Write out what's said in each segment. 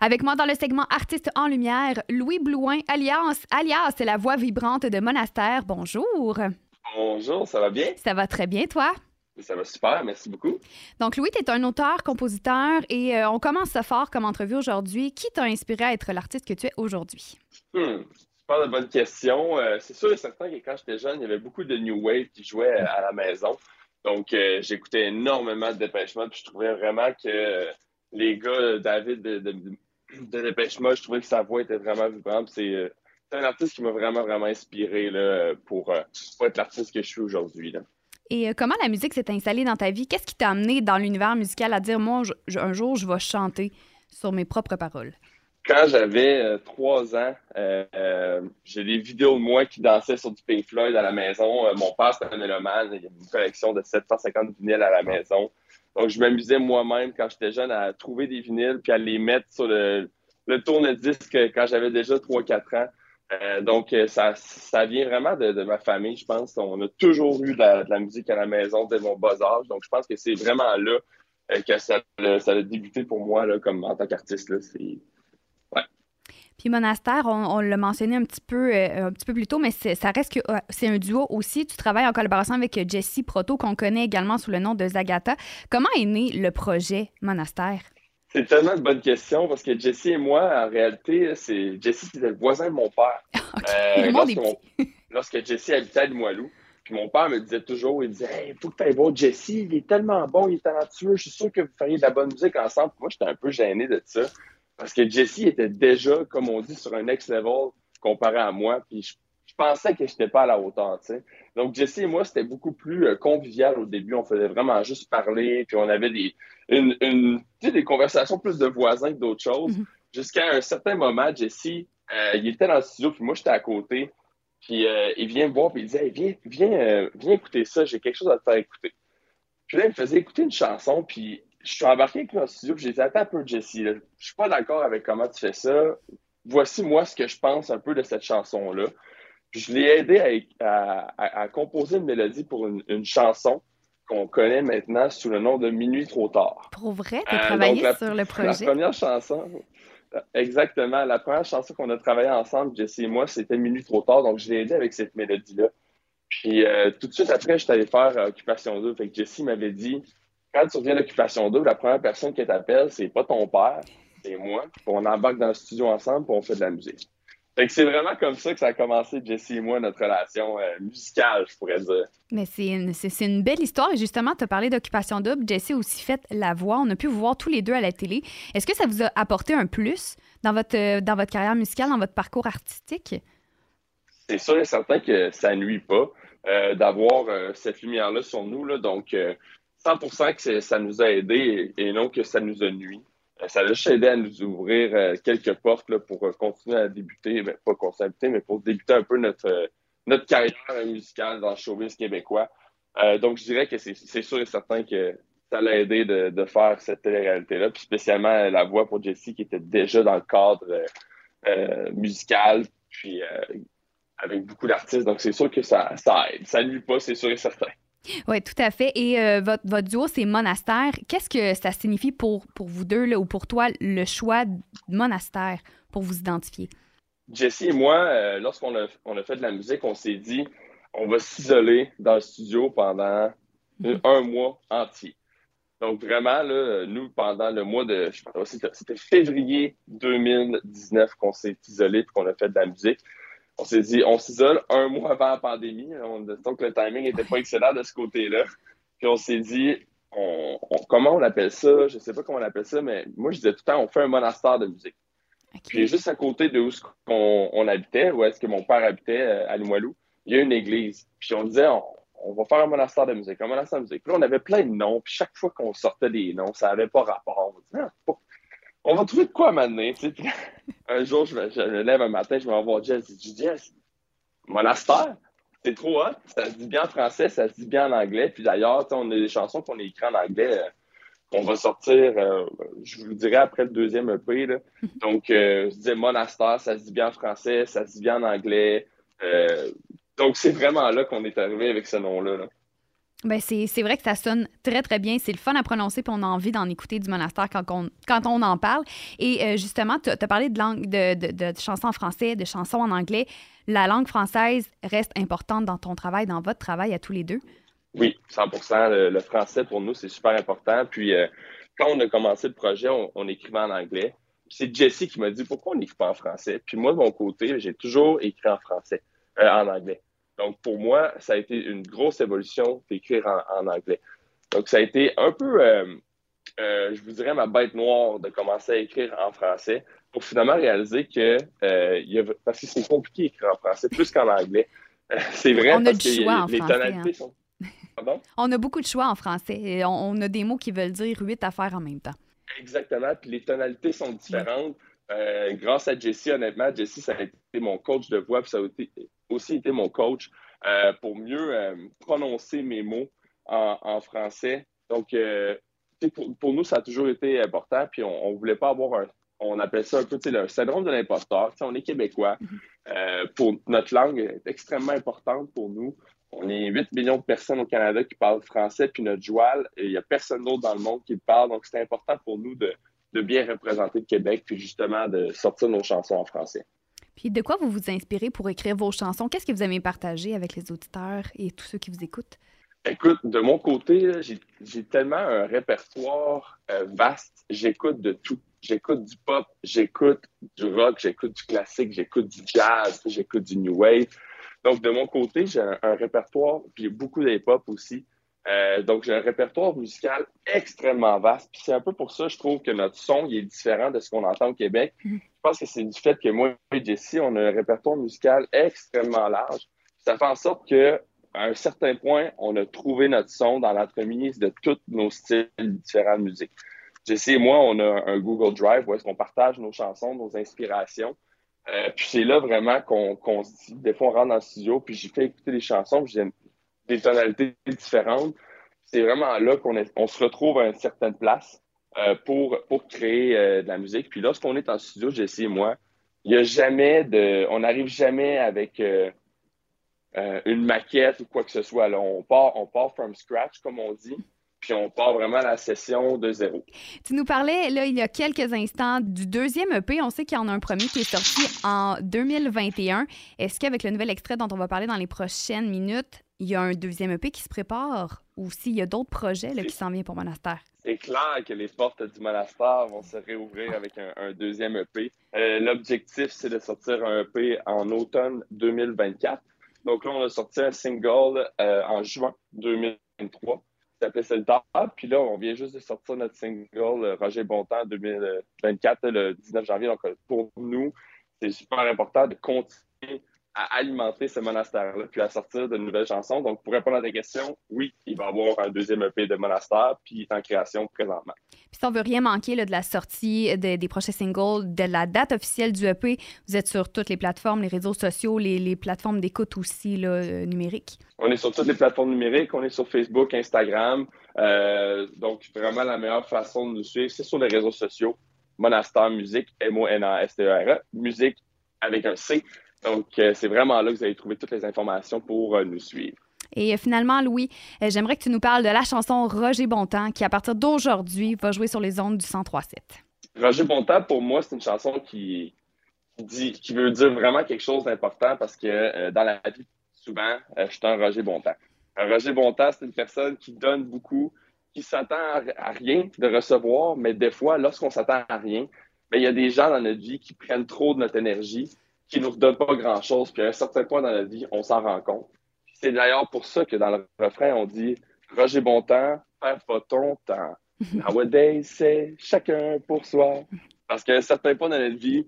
Avec moi dans le segment Artistes en lumière, Louis Blouin, alias, alias la voix vibrante de Monastère. Bonjour. Bonjour, ça va bien? Ça va très bien, toi? Ça va super, merci beaucoup. Donc, Louis, tu es un auteur, compositeur et euh, on commence ça fort comme entrevue aujourd'hui. Qui t'a inspiré à être l'artiste que tu es aujourd'hui? Hmm, de bonne question. Euh, c'est sûr et certain que quand j'étais jeune, il y avait beaucoup de New Wave qui jouaient à la maison. Donc, euh, j'écoutais énormément de dépêchement puis je trouvais vraiment que les gars, David de, de, de Dépêche Mode, je trouvais que sa voix était vraiment vibrante. C'est un artiste qui m'a vraiment, vraiment inspiré là, pour, pour être l'artiste que je suis aujourd'hui. Et comment la musique s'est installée dans ta vie? Qu'est-ce qui t'a amené dans l'univers musical à dire, moi, un jour, je vais chanter sur mes propres paroles? Quand j'avais trois ans, euh, j'ai des vidéos de moi qui dansais sur du Pink Floyd à la maison. mon père, c'était un mélomane. Il y avait une collection de 750 vinyles à la maison. Donc, je m'amusais moi-même quand j'étais jeune à trouver des vinyles puis à les mettre sur le, tourne-disque quand j'avais déjà 3-4 ans. Euh, donc, ça, ça vient vraiment de, ma famille, je pense. On a toujours eu de la, musique à la maison dès mon bas âge. Donc, je pense que c'est vraiment là euh, que ça, ça, a débuté pour moi là, comme en tant qu'artiste. Puis Monastère, on, on l'a mentionné un petit peu euh, un petit peu plus tôt, mais ça reste que euh, c'est un duo aussi. Tu travailles en collaboration avec Jessie Proto, qu'on connaît également sous le nom de Zagata. Comment est né le projet Monastère? C'est tellement une bonne question parce que Jessie et moi, en réalité, c'est Jessie c'était le voisin de mon père. okay. euh, lorsque, mon, lorsque Jessie habitait à Limoilou, puis mon père me disait toujours, il disait hey, faut que tu ailles voir Jessie, il est tellement bon, il est talentueux, je suis sûr que vous feriez de la bonne musique ensemble. Puis moi, j'étais un peu gêné de ça parce que Jessie était déjà, comme on dit, sur un next level comparé à moi, puis je, je pensais que je n'étais pas à la hauteur, tu sais. Donc, Jessie et moi, c'était beaucoup plus euh, convivial au début. On faisait vraiment juste parler, puis on avait des, une, des conversations plus de voisins que d'autres choses. Mhm. Mm -hmm. Jusqu'à un certain moment, Jessie, euh, il était dans le studio, puis moi, j'étais à côté. Puis euh, il vient me voir, puis il dit hey, viens, viens, euh, viens écouter ça, j'ai quelque chose à te faire écouter. Puis là, il me faisait écouter une chanson, puis je suis embarqué avec lui dans le studio, puis j'ai dit Attends un peu, Jessie, là, je suis pas d'accord avec comment tu fais ça. Voici moi ce que je pense un peu de cette chanson-là. Puis je l'ai aidé à, à, à, composer une mélodie pour une, une chanson qu'on connaît maintenant sous le nom de Minuit trop tard. Pour vrai, tu as euh, travaillé la, sur le projet? La première chanson, exactement. La première chanson qu'on a travaillé ensemble, Jessie et moi, c'était Minuit trop tard. Donc, je l'ai aidé avec cette mélodie-là. Puis, euh, tout de suite après, je suis allé faire euh, Occupation Double. Fait que Jessie m'avait dit quand tu reviens d'Occupation Double, la première personne qui t'appelle, c'est pas ton père, c'est moi. Puis on embarque dans le studio ensemble, puis on fait de la musique. Fait que c'est vraiment comme ça que ça a commencé, Jessie et moi, notre relation euh, musicale, je pourrais dire. Mais c'est une, c'est, une belle histoire. Et justement, tu as parlé d'Occupation Double. Jessie a aussi fait la voix. On a pu vous voir tous les deux à la télé. Est-ce que ça vous a apporté un plus dans votre, dans votre carrière musicale, dans votre parcours artistique? C'est sûr et certain que ça nuit pas euh, d'avoir euh, cette lumière-là sur nous. Là. Donc, 100% que ça nous a aidés et, non que ça nous a nuit ça a juste aidé à nous ouvrir euh, quelques portes là, pour euh, continuer à débuter, ben, pas continuer à mais pour débuter un peu notre, euh, carrière musicale dans le showbiz québécois. donc, je dirais que c'est sûr et certain que ça l'a aidé de, de, faire cette télé-réalité-là, puis spécialement la voix pour Jessie qui était déjà dans le cadre musical, puis avec beaucoup d'artistes. Donc, c'est sûr que ça, ça aide. Ça nuit pas, c'est sûr et certain. Oui, tout à fait. Et euh, votre, votre, duo, c'est monastère. Qu'est-ce que ça signifie pour, pour vous deux là, ou pour toi, le choix de monastère pour vous identifier? Jessie et moi, euh, lorsqu'on a, on a fait de la musique, on s'est dit on va s'isoler dans le studio pendant mm-hmm. un mois entier. Donc vraiment, là, nous, pendant le mois de, je pense, c'était février 2019 qu'on s'est isolé et qu'on a fait de la musique on s'est dit, on s'isole un mois avant la pandémie. On, donc, le timing n'était pas excellent de ce côté-là. Puis, on s'est dit, on, on, comment on appelle ça? Je ne sais pas comment on appelle ça, mais moi, je disais tout le temps, on fait un monastère de musique. Okay. Puis, juste à côté de où on, on habitait, où est-ce que mon père habitait, à Limoilou, il y a une église. Puis, on disait, on, on, va faire un monastère de musique, un monastère de musique. Puis là, on avait plein de noms. Puis, chaque fois qu'on sortait des noms, ça n'avait pas rapport. On disait, ah, on va trouver de quoi maintenant. un jour, je me, je me, lève un matin, je vais voir Jess. Je dis, Jess, monastère, c'est trop hot. Ça se dit bien en français, ça se dit bien en anglais. Puis d'ailleurs, on a des chansons qu'on a écrites en anglais euh, qu'on va sortir, euh, je vous dirais, après le deuxième EP. Là. Donc, euh, je disais monastère, ça se dit bien en français, ça se dit bien en anglais. donc, c'est vraiment là qu'on est arrivé avec ce nom-là. là ben c'est vrai que ça sonne très, très bien. C'est le fun à prononcer, puis on a envie d'en écouter du monastère quand on, quand on en parle. Et euh, justement, tu as, parlé de, langue, de, de, chansons en français, de chansons en anglais. La langue française reste importante dans ton travail, dans votre travail à tous les deux? Oui, 100 Le, français, pour nous, c'est super important. Puis, euh, quand on a commencé le projet, on, écrivait en anglais. C'est Jesse qui m'a dit pourquoi on n'écrit pas en français. Puis moi, de mon côté, j'ai toujours écrit en français, euh, en anglais. Donc, pour moi, ça a été une grosse évolution d'écrire en, anglais. Donc, ça a été un peu, euh, euh, je vous dirais, ma bête noire de commencer à écrire en français pour finalement réaliser que, euh, y a, parce que c'est compliqué d'écrire en français plus qu'en anglais. c'est vrai on a parce que choix les, en tonalités hein. sont. Pardon? On a beaucoup de choix en français. On, on a des mots qui veulent dire huit affaires en même temps. Exactement. Puis les tonalités sont différentes. Grâce à Jessie, honnêtement, Jessie, ça a été mon coach de voix, puis ça a été, aussi été mon coach euh, pour mieux euh, prononcer mes mots en, français. Donc, euh, pour, nous, ça a toujours été important. Puis on ne voulait pas avoir un, on appelle ça un peu le syndrome de l'imposteur. On est québécois. Mm-hmm. pour notre langue est extrêmement importante pour nous. On est 8 millions de personnes au Canada qui parlent français, puis notre joual, il n'y a personne d'autre dans le monde qui le parle. Donc, c'est important pour nous de, de bien représenter le Québec, puis justement de sortir nos chansons en français. Puis de quoi vous vous inspirez pour écrire vos chansons? Qu'est-ce que vous aimez partager avec les auditeurs et tous ceux qui vous écoutent? Écoute, de mon côté, j'ai tellement un répertoire euh, vaste. J'écoute de tout. J'écoute du pop, j'écoute du rock, j'écoute du classique, j'écoute du jazz, j'écoute du new wave. Donc, de mon côté, j'ai un, un, répertoire, puis beaucoup d'hip-hop aussi. Euh, donc, j'ai un répertoire musical extrêmement vaste. Puis c'est un peu pour ça, je trouve que notre son il est différent de ce qu'on entend au Québec. Mm-hmm. Je pense que c'est du fait que moi et Jessie, on a un répertoire musical extrêmement large. Ça fait en sorte que à un certain point, on a trouvé notre son dans l'entremise de tous nos styles différents de musique. Jessie et moi, on a un Google Drive où est-ce qu'on partage nos chansons, nos inspirations. Euh, puis c'est là vraiment qu'on se dit, des fois on rentre dans le studio, puis j'ai fait écouter les chansons, puis j'ai des tonalités différentes. C'est vraiment là qu'on on se retrouve à une certaine place euh, pour, créer euh, de la musique. Puis lorsqu'on est en studio, Jessie et moi, il a jamais de. On n'arrive jamais avec euh, une maquette ou quoi que ce soit. Là. On part, on part from scratch, comme on dit puis on part vraiment la session de zéro. Tu nous parlais, là, il y a quelques instants, du deuxième EP. On sait qu'il y en a un premier qui est sorti en 2021. Est-ce qu'avec le nouvel extrait dont on va parler dans les prochaines minutes, il y a un deuxième EP qui se prépare ou s'il y a d'autres projets là, qui s'en viennent pour Monastère? C'est clair que les portes du Monastère vont se réouvrir avec un, deuxième EP. Euh, l'objectif, c'est de sortir un EP en automne 2024. Donc là, on a sorti un single euh, en juin 2023 qui s'appelait le Puis là, on vient juste de sortir notre single euh, Roger Bontemps 2024 le 19 janvier. Donc pour nous, c'est super important de continuer à alimenter ce monastère-là, puis à sortir de nouvelles chansons. Donc, pour répondre à ta question, oui, il va y avoir un deuxième EP de monastère, puis en création présentement. Puis si on veut rien manquer là, de la sortie des prochains singles, de la date officielle du EP, vous êtes sur toutes les plateformes, les réseaux sociaux, les, plateformes d'écoute aussi là, euh, numériques. On est sur toutes les plateformes numériques, on est sur Facebook, Instagram. Euh, donc, vraiment, la meilleure façon de nous suivre, c'est sur les réseaux sociaux. Monastère Musique, M-O-N-A-S-T-E-R-E, e, musique avec un C. Donc, euh, c'est vraiment là que vous allez trouver toutes les informations pour euh, nous suivre. Et euh, finalement, Louis, j'aimerais que tu nous parles de la chanson Roger Bontemps qui, à partir d'aujourd'hui, va jouer sur les ondes du 103.7. Roger Bontemps, pour moi, c'est une chanson qui, dit, qui veut dire vraiment quelque chose d'important parce que dans la vie, souvent, je suis un Roger Bontemps. Un Roger Bontemps, c'est une personne qui donne beaucoup, qui s'attend à rien de recevoir, mais des fois, lorsqu'on s'attend à rien, ben, il y a des gens dans notre vie qui prennent trop de notre énergie qui nous redonne pas grand-chose. Puis à un certain point dans la vie, on s'en rend compte. C'est d'ailleurs pour ça que dans le refrain, on dit Roger Bontemps, perds pas ton temps. Nowadays, c'est chacun pour soi. Parce qu'à un certain point dans notre vie,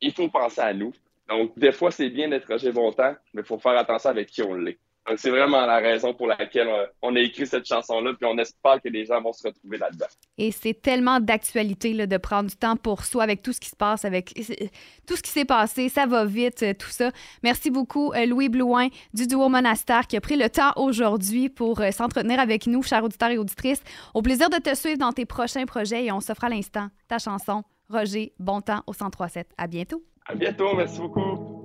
il faut penser à nous. Donc, des fois, c'est bien d'être Roger Bontemps, mais il faut faire attention avec qui on l'est. Donc, c'est vraiment la raison pour laquelle euh, on a écrit cette chanson-là, puis on espère que les gens vont se retrouver là-dedans. Et c'est tellement d'actualité de prendre du temps pour soi avec tout ce qui se passe, avec tout ce qui s'est passé. Ça va vite, euh, tout ça. Merci beaucoup, euh, Louis Blouin du duo Monastère qui a pris le temps aujourd'hui pour s'entretenir avec nous, chers auditeurs et auditrices. Au plaisir de te suivre dans tes prochains projets et on s'offre à l'instant ta chanson, Roger, bon temps au 1037. À bientôt. À bientôt, merci beaucoup.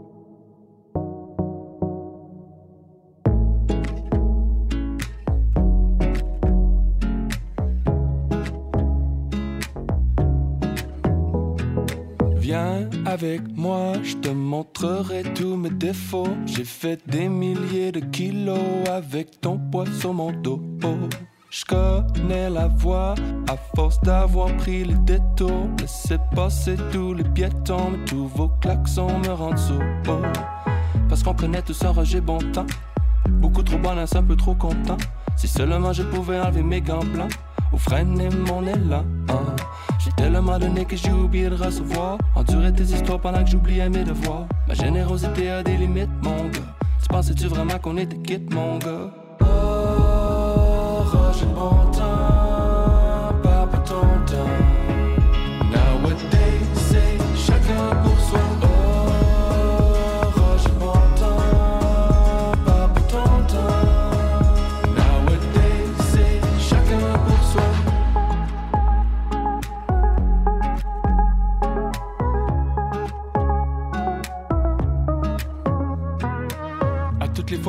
Viens avec moi, je te montrerai tous mes défauts. J'ai fait des milliers de kilos avec ton poids sur mon dos. Je connais la voie à force d'avoir pris les détours. Laissez passer tous les piétons, mais tous vos klaxons me rendent sourd. Parce qu'on connaît tous un Roger bon temps. Beaucoup trop bon, un peu trop content. Si seulement je pouvais enlever mes gants blancs ou freiner mon élan. Hein. J'ai tellement donné que j'ai oublié de recevoir. Endurer tes histoires pendant que j'oubliais mes devoirs. Ma générosité a des limites, mon gars. Tu pensais-tu vraiment qu'on était quitte, mon gars? Oh, temps,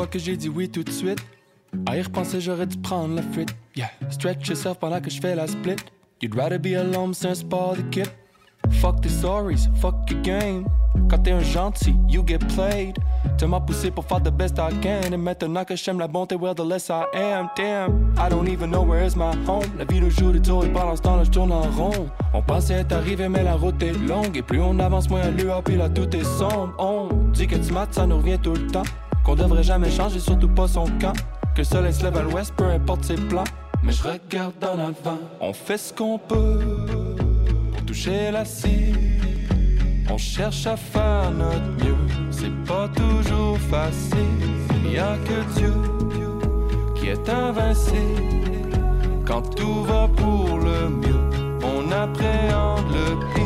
fois que j'ai dit oui tout de suite. À y repenser, j'aurais dû prendre la fuite. Yeah, stretch yourself pendant que je fais la split. You'd rather be alone, c'est un sport d'équipe. Fuck the stories, fuck your game. Quand t'es un gentil, you get played. Tu m'as poussé pour faire the best I can. Et maintenant que j'aime la bonté, well, the less I am. Damn, I don't even know where is my home. La vie de jour est tour et pendant ce temps-là, je tourne en rond. On pensait être arrivé, mais la route est longue. Et plus on avance, moins elle lui puis là, tout est sombre. On dit que tu mates, ça nous revient tout le temps. Qu'on devrait jamais changer, surtout pas son camp. Que le soleil se lève à l'ouest, peu importe ses plans. Mais je regarde en avant, on fait ce qu'on peut pour toucher la cible. On cherche à faire notre mieux, c'est pas toujours facile. Il n'y a que Dieu qui est invincible. Quand tout va pour le mieux, on appréhende le pire.